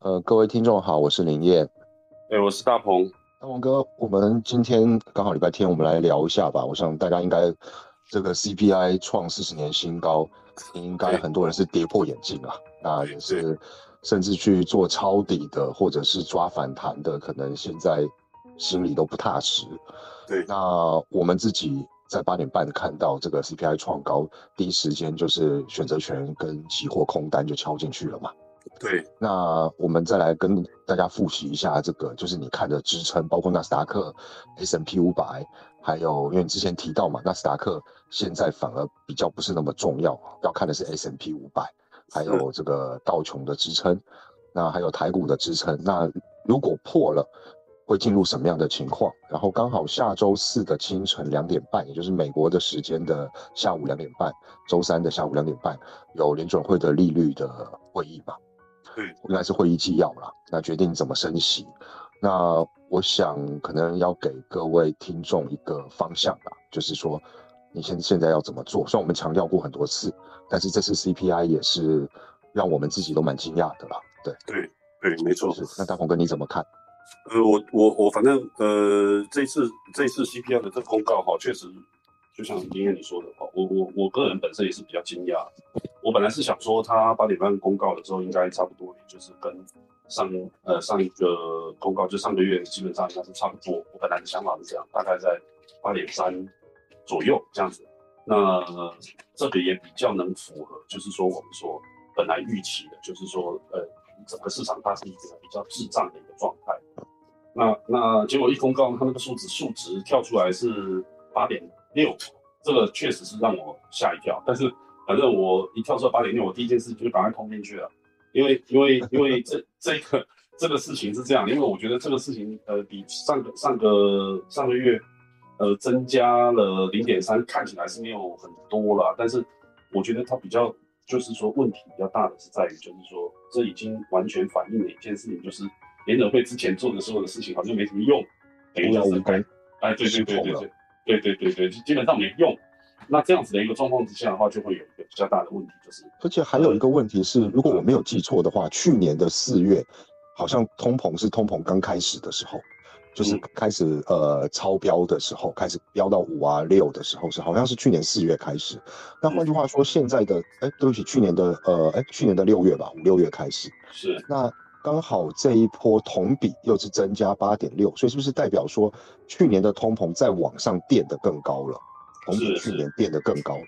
呃，各位听众好，我是林燕。哎，我是大鹏。大鹏哥，我们今天刚好礼拜天，我们来聊一下吧。我想大家应该这个 CPI 创四十年新高，应该很多人是跌破眼镜啊。那也是甚至去做抄底的，或者是抓反弹的，可能现在心里都不踏实。对，那我们自己在八点半看到这个 CPI 创高，第一时间就是选择权跟期货空单就敲进去了嘛。对，那我们再来跟大家复习一下这个，就是你看的支撑，包括纳斯达克、S M P 五百，还有因为你之前提到嘛，纳斯达克现在反而比较不是那么重要，要看的是 S M P 五百，还有这个道琼的支撑，那还有台股的支撑，那如果破了，会进入什么样的情况？然后刚好下周四的清晨两点半，也就是美国的时间的下午两点半，周三的下午两点半，有联准会的利率的会议嘛？对，应该是会议纪要啦。那决定怎么升息，那我想可能要给各位听众一个方向吧，就是说你现现在要怎么做？虽然我们强调过很多次，但是这次 CPI 也是让我们自己都蛮惊讶的啦。对对对，没错。那大鹏哥你怎么看？呃，我我我反正呃，这次这次 CPI 的这个公告哈，确实。就像今天你说的话，我我我个人本身也是比较惊讶。我本来是想说，他八点半公告的时候，应该差不多，也就是跟上呃上一个公告，就上个月基本上应该是差不多。我本来的想法是这样，大概在八点三左右这样子。那这个也比较能符合，就是说我们说本来预期的，就是说呃整个市场它是一个比较滞胀的一个状态。那那结果一公告，它那个数值数值跳出来是八点。六，这个确实是让我吓一跳。但是反正我一跳出来八点六，我第一件事就是赶快通进去了，因为因为因为这这个这个事情是这样，因为我觉得这个事情呃比上个上个上个月呃增加了零点三，看起来是没有很多了，但是我觉得它比较就是说问题比较大的是在于，就是说这已经完全反映了一件事情，就是联准会之前做的所有的事情好像没什么用，无药无根，哎，对对对对对。对对对对，基本上没用。那这样子的一个状况之下的话，就会有一个比较大的问题，就是而且还有一个问题是，如果我没有记错的话，去年的四月好像通膨是通膨刚开始的时候，就是开始呃超标的时候，开始飙到五啊六的时候是好像是去年四月开始。那换句话说，现在的哎对不起，去年的呃哎去年的六月吧，五六月开始是那。刚好这一波同比又是增加八点六，所以是不是代表说去年的通膨在往上垫得更高了？同比去年垫得更高，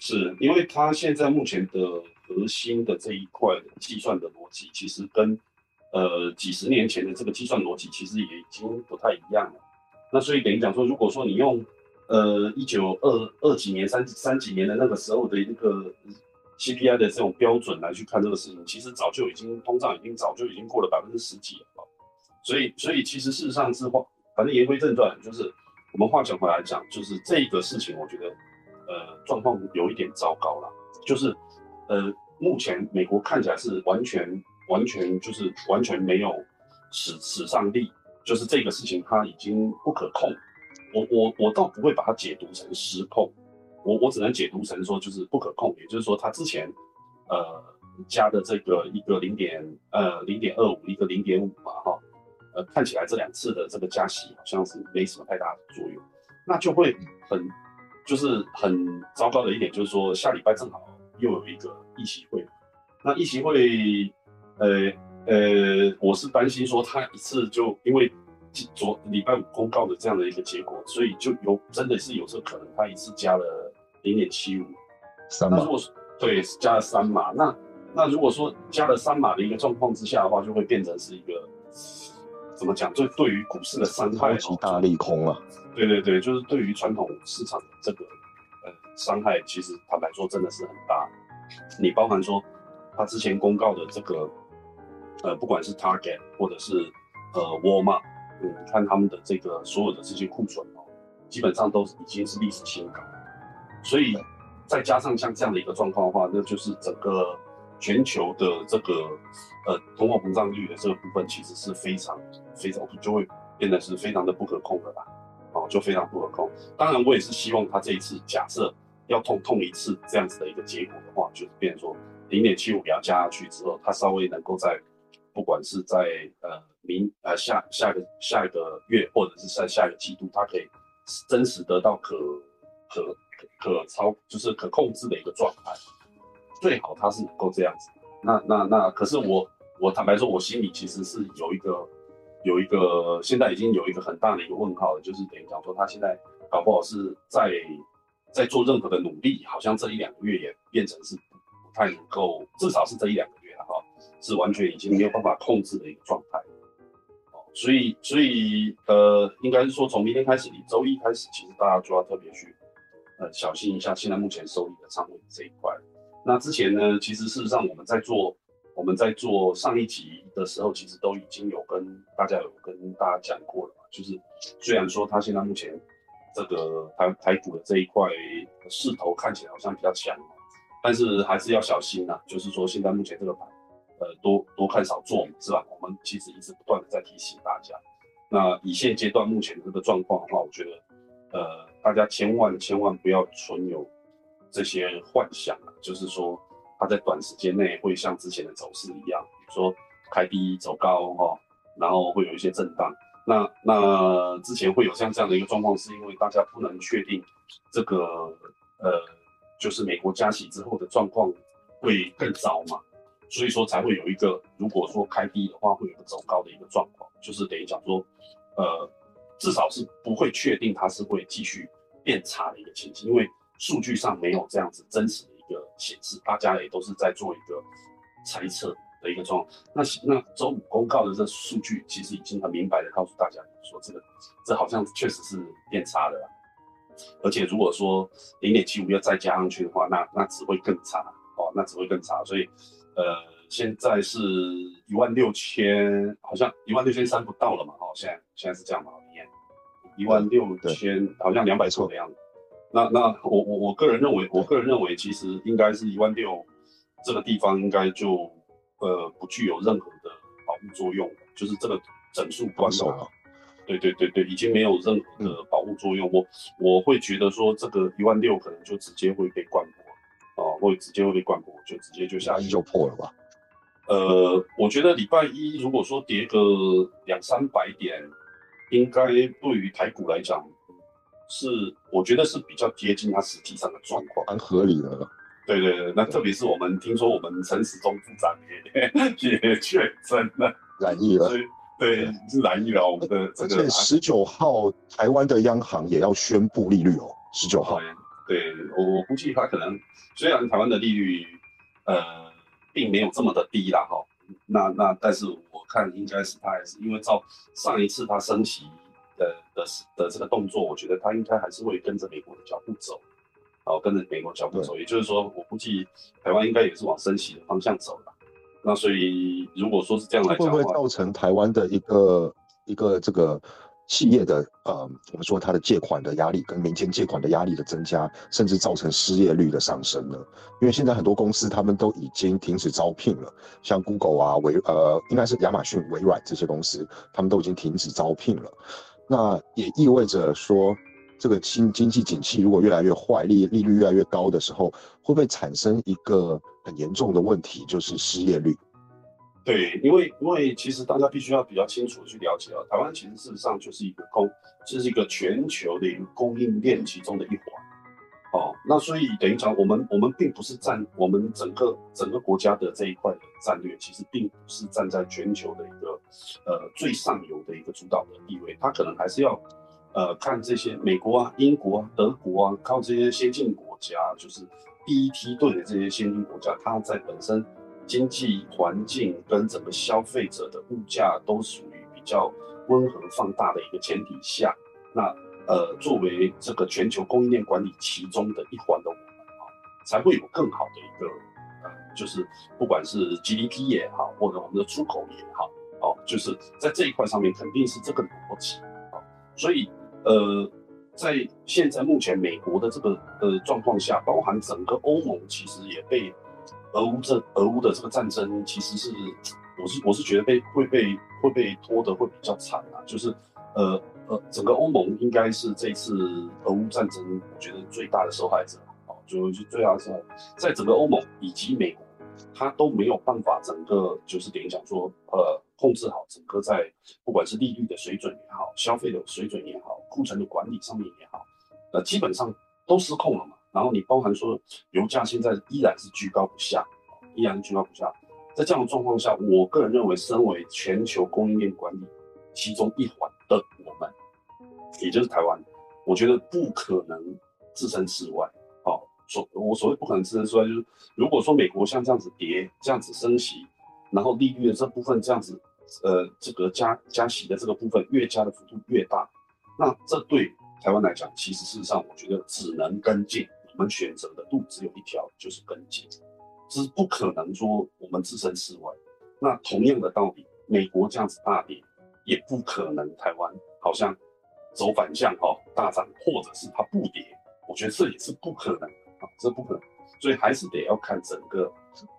是因为它现在目前的核心的这一块计算的逻辑，其实跟呃几十年前的这个计算逻辑其实也已经不太一样了。那所以等于讲说，如果说你用呃一九二二几年、三三几年的那个时候的一个。CPI 的这种标准来去看这个事情，其实早就已经通胀已经早就已经过了百分之十几了，所以所以其实事实上是话，反正言归正传，就是我们话讲回来讲，就是这个事情，我觉得呃状况有一点糟糕了，就是呃目前美国看起来是完全完全就是完全没有史史上力，就是这个事情它已经不可控，我我我倒不会把它解读成失控。我我只能解读成说就是不可控，也就是说它之前，呃加的这个一个零点呃零点二五，一个零点五嘛哈，呃看起来这两次的这个加息好像是没什么太大的作用，那就会很就是很糟糕的一点就是说下礼拜正好又有一个议席会，那议席会呃呃我是担心说他一次就因为。昨礼拜五公告的这样的一个结果，所以就有真的是有这可能，他一次加了零点七五三码，对，加了三码。那那如果说加了三码的一个状况之下的话，就会变成是一个怎么讲？就对于股市的伤害，超级大利空啊！对对对，就是对于传统市场的这个呃伤害，其实坦白说真的是很大。你包含说他之前公告的这个呃，不管是 Target 或者是呃 Walmart。你看他们的这个所有的这些库存哦，基本上都已经是历史新高，所以再加上像这样的一个状况的话，那就是整个全球的这个呃通货膨胀率的这个部分，其实是非常非常就会变得是非常的不可控的吧？哦，就非常不可控。当然，我也是希望他这一次假设要痛痛一次这样子的一个结果的话，就是变说零点七五给它加下去之后，它稍微能够在不管是在呃明呃下下个下一个月，或者是在下一个季度，它可以真实得到可可可操，就是可控制的一个状态。最好它是能够这样子。那那那，可是我我坦白说，我心里其实是有一个有一个现在已经有一个很大的一个问号了，就是等于讲说，他现在搞不好是在在做任何的努力，好像这一两个月也变成是不太能够，至少是这一两个月了哈，是完全已经没有办法控制的一个状态。哦，所以所以呃，应该是说从明天开始，你周一开始，其实大家就要特别去小心一下，现在目前收益的仓位这一块。那之前呢，其实事实上我们在做我们在做上一集的时候，其实都已经有跟大家有跟大家讲过了嘛。就是虽然说它现在目前这个台台股的这一块势头看起来好像比较强，但是还是要小心呐。就是说现在目前这个盘，呃，多多看少做，是吧？我们其实一直不断的在提醒大家。那以现阶段目前的这个状况的话，我觉得呃，大家千万千万不要存有。这些幻想，就是说它在短时间内会像之前的走势一样，比如说开低走高哈，然后会有一些震荡。那那之前会有像这样的一个状况，是因为大家不能确定这个呃，就是美国加息之后的状况会更糟嘛，所以说才会有一个如果说开低的话，会有个走高的一个状况，就是等于讲说，呃，至少是不会确定它是会继续变差的一个情形，因为。数据上没有这样子真实的一个显示，大家也都是在做一个猜测的一个状况。那那周五公告的这数据，其实已经很明白的告诉大家说，这个这好像确实是变差的，而且如果说零点七五要再加上去的话，那那只会更差哦，那只会更差。所以呃，现在是一万六千，好像一万六千三不到了嘛，哦，现在现在是这样嘛，一万六千好像两百错的样子。那那我我我个人认为，我个人认为，其实应该是一万六这个地方应该就呃不具有任何的保护作用，就是这个整数关了。对对对对，已经没有任何的保护作用。我我会觉得说这个一万六可能就直接会被灌破，哦，会直接会被灌破，就直接就下去就破了吧。呃，我觉得礼拜一如果说跌个两三百点，应该对于台股来讲。是，我觉得是比较接近它实际上的状况，蛮合理的。对对对，那特别是我们听说我们陈时中部长也也确诊了，染疫了，对，是染疫了。我们的这个十九号台湾的央行也要宣布利率哦，十九号。对我我估计他可能虽然台湾的利率呃并没有这么的低啦哈，那那但是我看应该是他还是因为照上一次他升息。的的的这个动作，我觉得他应该还是会跟着美国的脚步走，好，跟着美国脚步走，也就是说，我估计台湾应该也是往升息的方向走了。那所以，如果说是这样来讲会不会造成台湾的一个一个这个企业的呃，我们说它的借款的压力跟民间借款的压力的增加，甚至造成失业率的上升呢？因为现在很多公司他们都已经停止招聘了，像 Google 啊、微呃，应该是亚马逊、微软这些公司，他们都已经停止招聘了。那也意味着说，这个经经济景气如果越来越坏，利利率越来越高的时候，会不会产生一个很严重的问题，就是失业率？对，因为因为其实大家必须要比较清楚去了解啊，台湾其实事实上就是一个供，就是一个全球的一个供应链其中的一环。哦，那所以等于讲，我们我们并不是占我们整个整个国家的这一块的战略，其实并不是站在全球的一个呃最上游的一个主导的地位，它可能还是要呃看这些美国啊、英国啊、德国啊，靠这些先进国家，就是第一梯队的这些先进国家，它在本身经济环境跟整个消费者的物价都属于比较温和放大的一个前提下，那。呃，作为这个全球供应链管理其中的一环的我们啊，才会有更好的一个呃，就是不管是 GDP 也好，或者我们的出口也好，哦，就是在这一块上面肯定是这个逻辑啊。所以呃，在现在目前美国的这个呃状况下，包含整个欧盟其实也被俄乌这俄乌的这个战争，其实是我是我是觉得被会被会被拖得会比较惨啊，就是呃。呃，整个欧盟应该是这次俄乌战争，我觉得最大的受害者，哦，就就最大的受害，在整个欧盟以及美国，它都没有办法整个就是等于讲说，呃，控制好整个在不管是利率的水准也好，消费的水准也好，库存的管理上面也好，呃，基本上都失控了嘛。然后你包含说油价现在依然是居高不下，依然居高不下。在这样的状况下，我个人认为，身为全球供应链管理其中一环的我们，也就是台湾，我觉得不可能置身事外。好，所我所谓不可能置身事外，就是如果说美国像这样子跌，这样子升息，然后利率的这部分这样子，呃，这个加加息的这个部分越加的幅度越大，那这对台湾来讲，其实事实上我觉得只能跟进。我们选择的路只有一条，就是跟进。是不可能说我们置身事外。那同样的道理，美国这样子大跌，也不可能台湾好像走反向哈大涨，或者是它不跌，我觉得这也是不可能啊，这不可能。所以还是得要看整个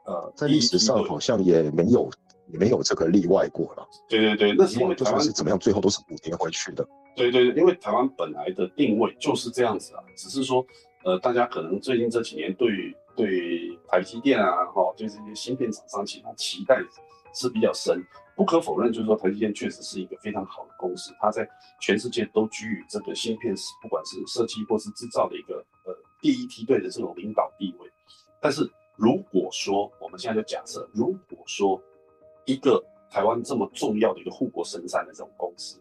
呃，在历史上好像也没有也没有这个例外过了。对对对，那是因为台湾是怎么样，最后都是补跌回去的。对对对，因为台湾本来的定位就是这样子啊，只是说呃，大家可能最近这几年对。对台积电啊，哈，对这些芯片厂商，其实期待是比较深。不可否认，就是说台积电确实是一个非常好的公司，它在全世界都居于这个芯片是，不管是设计或是制造的一个呃第一梯队的这种领导地位。但是如果说我们现在就假设，如果说一个台湾这么重要的一个护国神山的这种公司，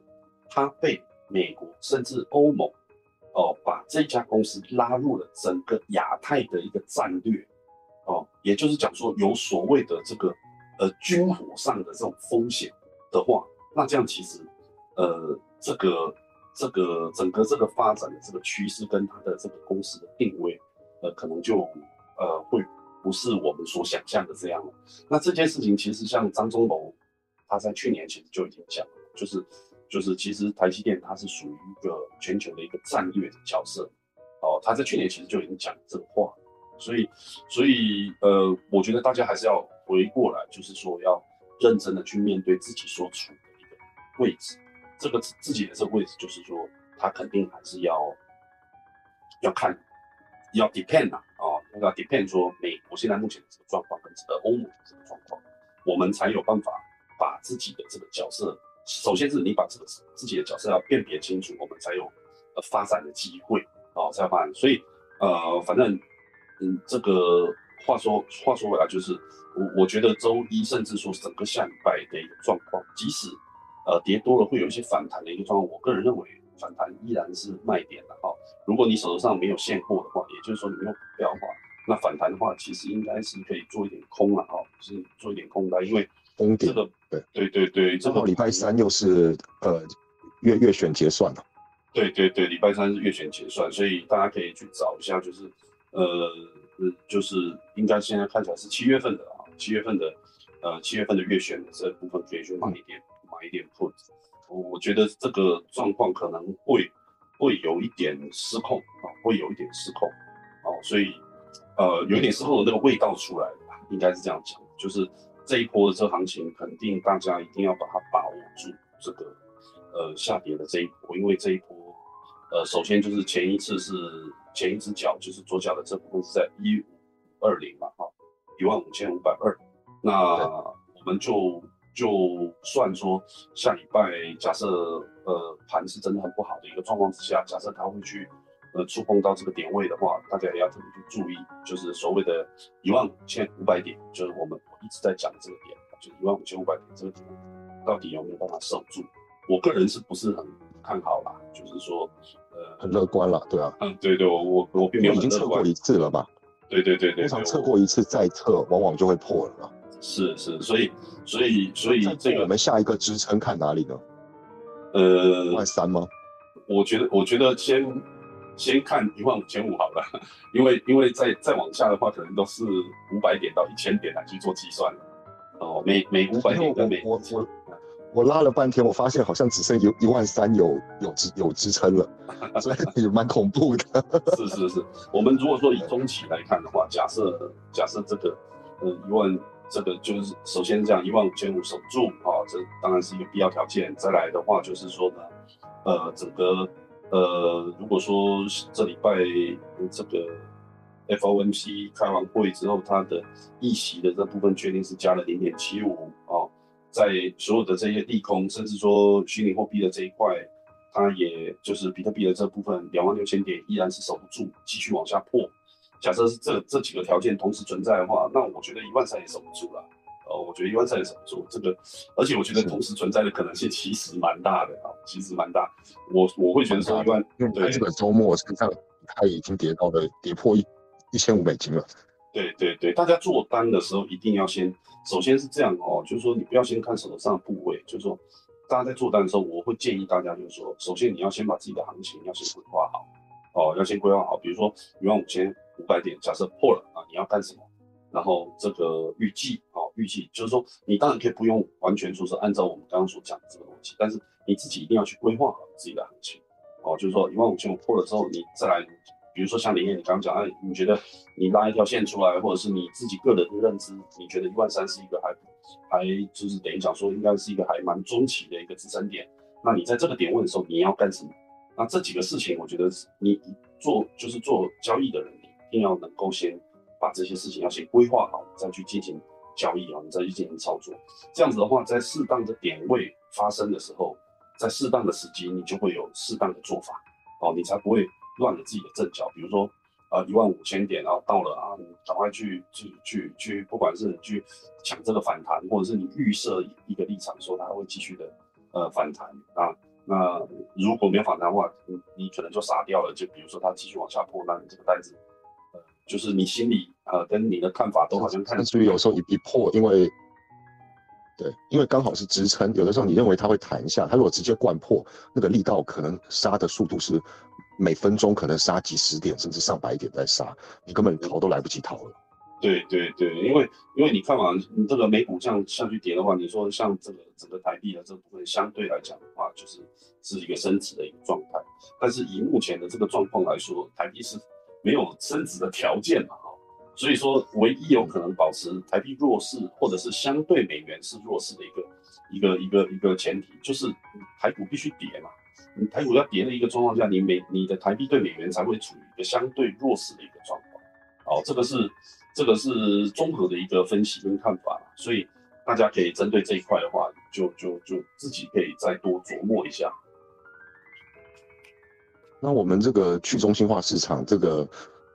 它被美国甚至欧盟。哦，把这家公司拉入了整个亚太的一个战略，哦，也就是讲说有所谓的这个呃军火上的这种风险的话，那这样其实呃这个这个整个这个发展的这个趋势跟它的这个公司的定位，呃可能就呃会不是我们所想象的这样了。那这件事情其实像张忠谋他在去年其实就已经讲了，就是。就是其实台积电它是属于一个全球的一个战略的角色，哦，他在去年其实就已经讲这个话，所以所以呃，我觉得大家还是要回过来，就是说要认真的去面对自己所处的一个位置，这个自己的这个位置，就是说他肯定还是要要看，要 depend 啊，哦，那 depend 说美国现在目前的这个状况跟这个欧盟的这个状况，我们才有办法把自己的这个角色。首先是你把这个自己的角色要辨别清楚，我们才有呃发展的机会哦，才有发展。所以呃，反正嗯，这个话说话说回来，就是我我觉得周一甚至说整个下礼拜的一个状况，即使呃跌多了会有一些反弹的一个状况，我个人认为反弹依然是卖点的哈。如果你手头上没有现货的话，也就是说你没有股票的话，那反弹的话其实应该是可以做一点空了哈，是做一点空单，因为。这个对对对对，正好礼拜三又是呃月月选结算了。对对对，礼拜三是月选结算，所以大家可以去找一下，就是呃呃，就是应该现在看起来是七月份的啊，七月份的呃七月份的月选的这部分可以去买一点买一点 put。我我觉得这个状况可能会会有一点失控啊，会有一点失控哦，所以呃有一点失控的那个味道出来了，应该是这样讲，就是。这一波的这行情，肯定大家一定要把它把握住这个呃下跌的这一波，因为这一波呃首先就是前一次是前一只脚就是左脚的这部分是在一五二零嘛哈，一万五千五百二，那我们就就算说下礼拜假设呃盘是真的很不好的一个状况之下，假设它会去。呃，触碰到这个点位的话，大家也要特别去注意，就是所谓的一万五千五百点，就是我们一直在讲这个点，就一万五千五百点这个点，到底有没有办法守住？我个人是不是很看好啦？就是说，呃，很乐观了，对啊，嗯，对对，我我我并没有已经测过一次了吧，对对对对，通常测过一次再测，往往就会破了。是是，所以所以所以这个我们下一个支撑看哪里呢？呃，万三吗？我觉得我觉得先。先看一万五千五好了，因为因为再再往下的话，可能都是五百点到一千点来去做计算了。哦，每每五百点跟每我我我拉了半天，我发现好像只剩一一万三有有支有支撑了，所以也蛮恐怖的。是是是，我们如果说以中期来看的话，假设假设这个呃一万这个就是首先这样一万五千五守住啊，这当然是一个必要条件。再来的话就是说呢，呃整个。呃，如果说这礼拜这个 FOMC 开完会之后，它的议息的这部分确定是加了零点七五啊，在所有的这些利空，甚至说虚拟货币的这一块，它也就是比特币的这部分两万六千点依然是守不住，继续往下破。假设是这这几个条件同时存在的话，那我觉得一万三也守不住了。呃，我觉得一万三也守不住这个，而且我觉得同时存在的可能性其实蛮大的啊，其实蛮大。我我会觉得说一万，对，这个周末实际上它已经跌到了跌破一一千五美金了。对对对，大家做单的时候一定要先，首先是这样哦，就是说你不要先看手头上的部位，就是说大家在做单的时候，我会建议大家就是说，首先你要先把自己的行情要先规划好，哦，要先规划好，比如说一万五千。五百点，假设破了啊，你要干什么？然后这个预计啊，预计就是说，你当然可以不用完全说是按照我们刚刚所讲的这个逻辑，但是你自己一定要去规划好自己的行情哦。就是说，一万五千五破了之后，你再来，比如说像林燕你刚刚讲，哎，你觉得你拉一条线出来，或者是你自己个人的认知，你觉得一万三是一个还还就是等于讲说应该是一个还蛮中期的一个支撑点，那你在这个点问的时候，你要干什么？那这几个事情，我觉得你做就是做交易的人。一定要能够先把这些事情要先规划好，再去进行交易啊，你再去进行操作。这样子的话，在适当的点位发生的时候，在适当的时机，你就会有适当的做法哦，你才不会乱了自己的阵脚。比如说，呃，一万五千点，然后到了啊，你赶快去去去去，不管是去抢这个反弹，或者是你预设一个立场说它会继续的呃反弹啊，那如果没有反弹的话，你你可能就傻掉了。就比如说它继续往下破，那你这个单子。就是你心里呃跟你的看法都好像看，甚至于有时候一一破，因为对，因为刚好是支撑，有的时候你认为它会弹一下，它如果直接灌破，那个力道可能杀的速度是每分钟可能杀几十点甚至上百点在杀，你根本逃都来不及逃了。对对对，因为因为你看嘛，你这个美股这样下去跌的话，你说像这个整个台币的这部分相对来讲的话，就是是一个升值的一个状态，但是以目前的这个状况来说，台币是。没有升值的条件嘛，哈，所以说唯一有可能保持台币弱势，或者是相对美元是弱势的一个一个一个一个前提，就是台股必须跌嘛，你台股要跌的一个状况下，你美你的台币对美元才会处于一个相对弱势的一个状况，哦，这个是这个是综合的一个分析跟看法，所以大家可以针对这一块的话，就就就自己可以再多琢磨一下。那我们这个去中心化市场，这个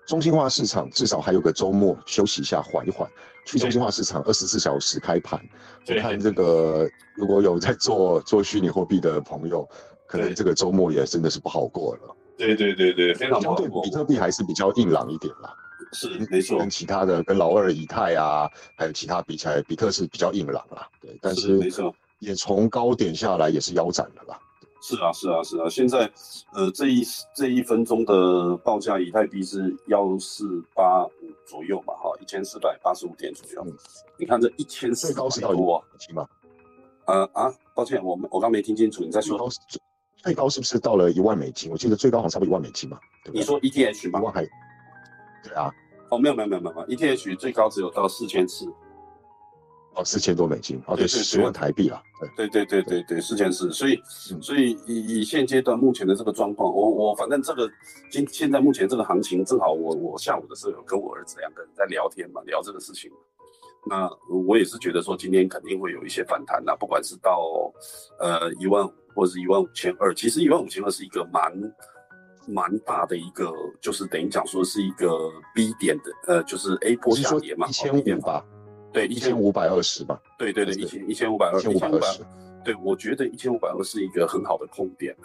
中心化市场至少还有个周末休息一下，缓一缓。去中心化市场二十四小时开盘，我看这个如果有在做做虚拟货币的朋友，可能这个周末也真的是不好过了。对对对对，非常相对比特币还是比较硬朗一点啦。是没错，跟其他的跟老二以太啊，还有其他比起来，比特是比较硬朗啦。对，但是没错，也从高点下来也是腰斩了啦。是啊，是啊，是啊。现在，呃，这一这一分钟的报价，以太币是幺四八五左右嘛，哈，一千四百八十五点左右。你看这一千四高是到多少吗？呃啊，抱歉，我我刚没听清楚，你再说。最高是不是到了一万美金？我记得最高好像差不多一万美金嘛。你说 ETH 吗？一万还？对啊。哦，没有没有没有没有，ETH 最高只有到四千四。哦，四千多美金，哦，对，十万台币啊，对，对，对，对，对，对，四千四，所以，所以以以现阶段目前的这个状况，我我反正这个今现在目前这个行情，正好我我下午的时候有跟我儿子两个人在聊天嘛，聊这个事情，那我也是觉得说今天肯定会有一些反弹呐，不管是到呃一万五或者是一万五千二，其实一万五千二是一个蛮蛮大的一个，就是等于讲说是一个 B 点的，呃，就是 A 波下跌嘛，一千五吧。对，一千五百二十吧。对对对，一千一千五百二，一千五百二十。对，我觉得一千五百二是一个很好的空点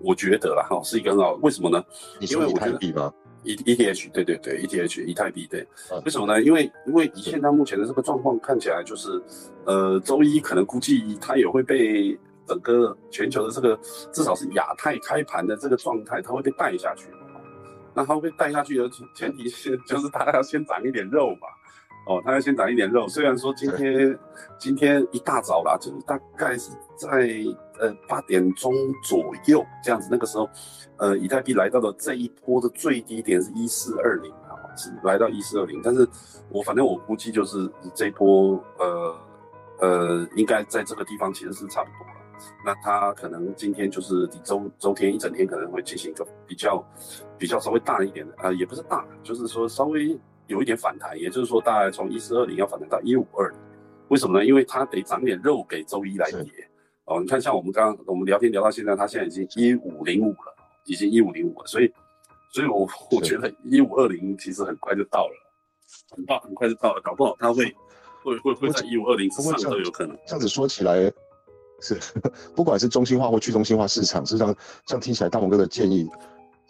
我觉得啦，哈，是一个很好。为什么呢？因为以太币吗？E E T H，对对对，E T H，以太币，对。为什么呢？因为因为以现在目前的这个状况看起来，就是呃，周一可能估计它也会被整个全球的这个至少是亚太开盘的这个状态，它会被带下去。那它会被带下去的前提是，就是它要先长一点肉嘛。哦，他要先长一点肉。虽然说今天今天一大早啦，就是大概是在呃八点钟左右这样子，那个时候，呃，以太币来到的这一波的最低点是一四二零啊，是来到一四二零。但是我反正我估计就是这一波，呃呃，应该在这个地方其实是差不多了。那他可能今天就是周周天一整天可能会进行一个比较比较稍微大一点的，呃，也不是大，就是说稍微有一点反弹，也就是说大概从一四二零要反弹到一五二零，为什么呢？因为它得长点肉给周一来跌。哦，你看像我们刚刚我们聊天聊到现在，它现在已经一五零五了，已经一五零五了，所以所以我我觉得一五二零其实很快就到了，很快很快就到了，搞不好它会。会会会在一五二零之上都有可能。这样子说起来，是 不管是中心化或去中心化市场，实际上这样听起来，大鹏哥的建议，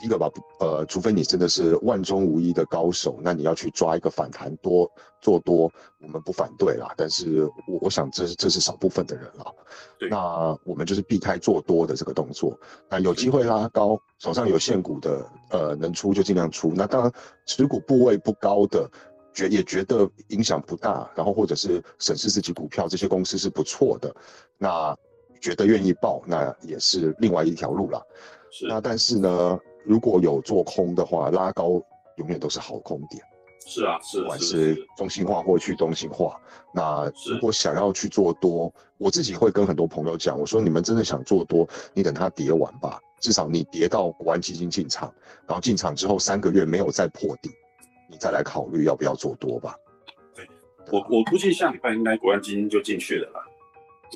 一个吧，呃，除非你真的是万中无一的高手，那你要去抓一个反弹多做多，我们不反对啦。但是我我想这是这是少部分的人了。那我们就是避开做多的这个动作。那有机会拉高，手上有现股的，呃，能出就尽量出。那当然持股部位不高的。觉也觉得影响不大，然后或者是审视自己股票，这些公司是不错的，那觉得愿意报，那也是另外一条路了。是。那但是呢，如果有做空的话，拉高永远都是好空点。是啊，是。不管是中心化或去中心化，那如果想要去做多，我自己会跟很多朋友讲，我说你们真的想做多，你等它跌完吧，至少你跌到国安基金进场，然后进场之后三个月没有再破底。你再来考虑要不要做多吧。对，我我估计下礼拜应该国安基金就进去了啦，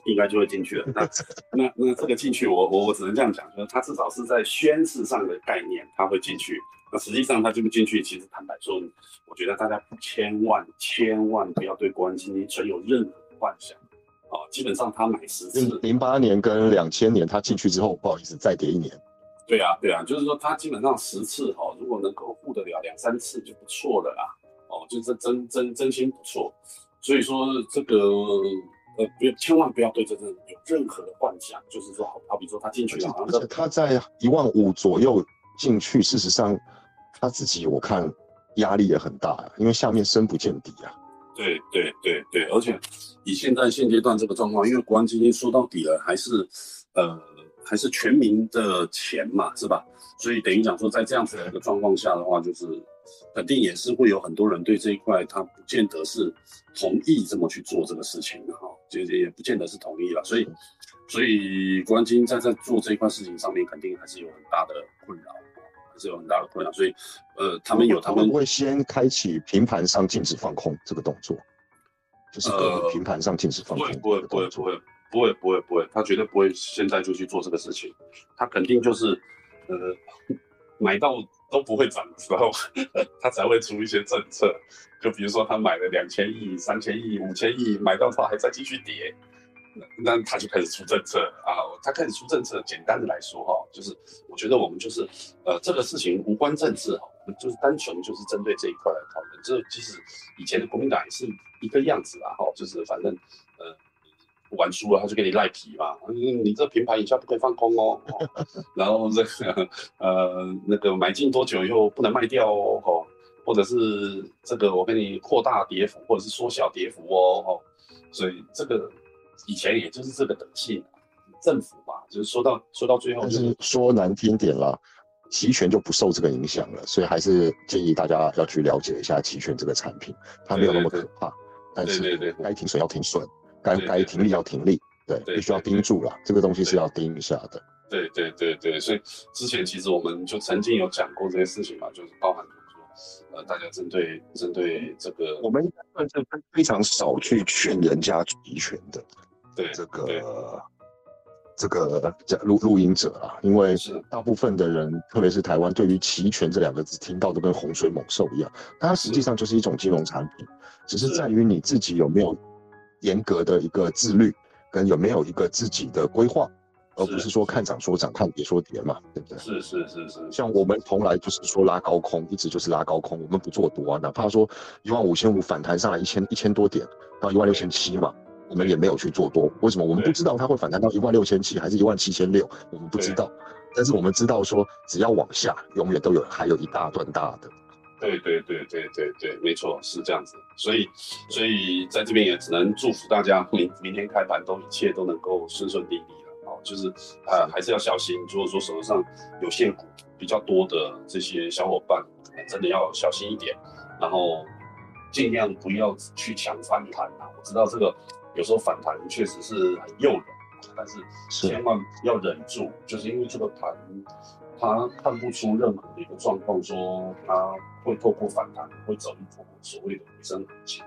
应该就会进去了。那 那那这个进去，我我我只能这样讲，就是它至少是在宣誓上的概念，它会进去。那实际上它进不进去，其实坦白说，我觉得大家千万千万不要对国安存有任何幻想啊。基本上他买十次，零八年跟两千年他进去之后，不好意思再跌一年。对啊，对啊，就是说他基本上十次哈，如果能够护得了两三次就不错了啦。哦，就是真真真心不错。所以说这个呃，不要千万不要对这个有任何的幻想，就是说好好比说他进去了，而且他在一万五左右进去，事实上他自己我看压力也很大呀，因为下面深不见底啊。对对对对，而且以现在现阶段这个状况，因为国安基金说到底了还是呃。还是全民的钱嘛，是吧？所以等于讲说，在这样子的一个状况下的话，就是肯定也是会有很多人对这一块他不见得是同意这么去做这个事情的哈，也也不见得是统一了。所以，所以国安基金在在做这一块事情上面，肯定还是有很大的困扰，还是有很大的困扰。所以，呃，他们有他们会先开启平盘上禁止放空这个动作，就是平盘上禁止放空，不会不会不会。不会不会不会，他绝对不会现在就去做这个事情，他肯定就是，呃，买到都不会涨的时候，他才会出一些政策，就比如说他买了两千亿、三千亿、五千亿，买到它还在继续跌，那他就开始出政策啊，他开始出政策，简单的来说哈，就是我觉得我们就是，呃，这个事情无关政治哈，就是单纯就是针对这一块来讨论，这其实以前的国民党也是一个样子啦哈，就是反正，呃。玩输了，他就给你赖皮嘛。嗯，你这平盘以下不可以放空哦。然后这个 呃，那个买进多久以后不能卖掉哦。哦，或者是这个我给你扩大跌幅，或者是缩小跌幅哦。哦，所以这个以前也就是这个德性，政府嘛，就是说到说到最后，就是说难听点了，期权就不受这个影响了。所以还是建议大家要去了解一下期权这个产品，它没有那么可怕，但是该停损要停损。该该停利要停利，对，必须要盯住了，这个东西是要盯一下的。对对对对，所以之前其实我们就曾经有讲过这些事情嘛，就是包含说，呃，大家针对针对这个，我们算是非常少去劝人家期权的，对这个这个录录音者啊，因为大部分的人，特别是台湾，对于期权这两个字听到都跟洪水猛兽一样，但它实际上就是一种金融产品，只是。在于你自己有没有。严格的一个自律，跟有没有一个自己的规划，而不是说看涨说涨，看跌说跌嘛，对不对？是是是是。像我们从来就是说拉高空，一直就是拉高空，我们不做多啊。哪怕说一万五千五反弹上来一千一千多点到一万六千七嘛，我们也没有去做多。为什么？我们不知道它会反弹到一万六千七还是一万七千六，我们不知道。但是我们知道说，只要往下，永远都有还有一大段大的。对对对对对对，没错，是这样子。所以，所以在这边也只能祝福大家明明天开盘都一切都能够顺顺利利了。哦，就是呃还是要小心。如果说手头上有现股比较多的这些小伙伴，真的要小心一点，然后尽量不要去抢反弹啊。我知道这个有时候反弹确实是很诱人，但是千万要忍住，就是因为这个盘它看不出任何的一个状况，说他会透过反弹会走一波所谓的回升行情。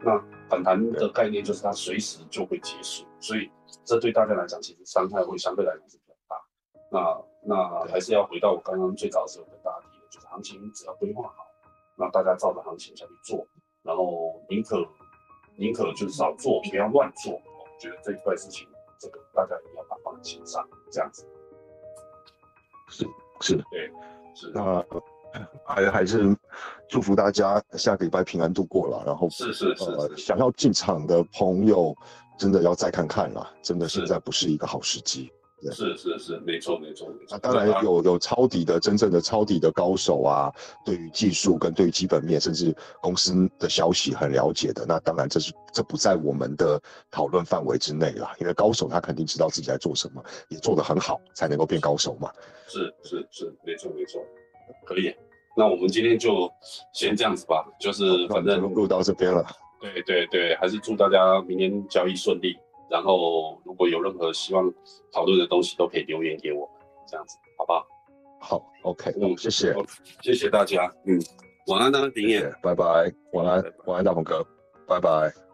那反弹的概念就是它随时就会结束，所以这对大家来讲其实伤害会相对来讲是比较大。那那还是要回到我刚刚最早的时候跟大家提的，就是行情只要规划好，那大家照着行情下去做，然后宁可宁可就是少做，不要乱做。我觉得这一块事情，这个大家一定要把放在心上，这样子。是是，对，是。那还还是祝福大家下个礼拜平安度过了。然后是是是，想要进场的朋友，真的要再看看了，真的现在不是一个好时机。是是是，没错没错没错。当然有有抄底的真正的抄底的高手啊，对于技术跟对于基本面，甚至公司的消息很了解的，那当然这是这不在我们的讨论范围之内啦。因为高手他肯定知道自己在做什么，也做得很好，才能够变高手嘛。是是是，没错没错，可以。那我们今天就先这样子吧，就是反正录到这边了。对对对，还是祝大家明天交易顺利。然后，如果有任何希望讨论的东西，都可以留言给我们，这样子，好不好？好，OK，嗯，谢谢，谢谢大家，嗯，晚安呢，林也，拜拜，晚安，晚安，大鹏哥，拜拜。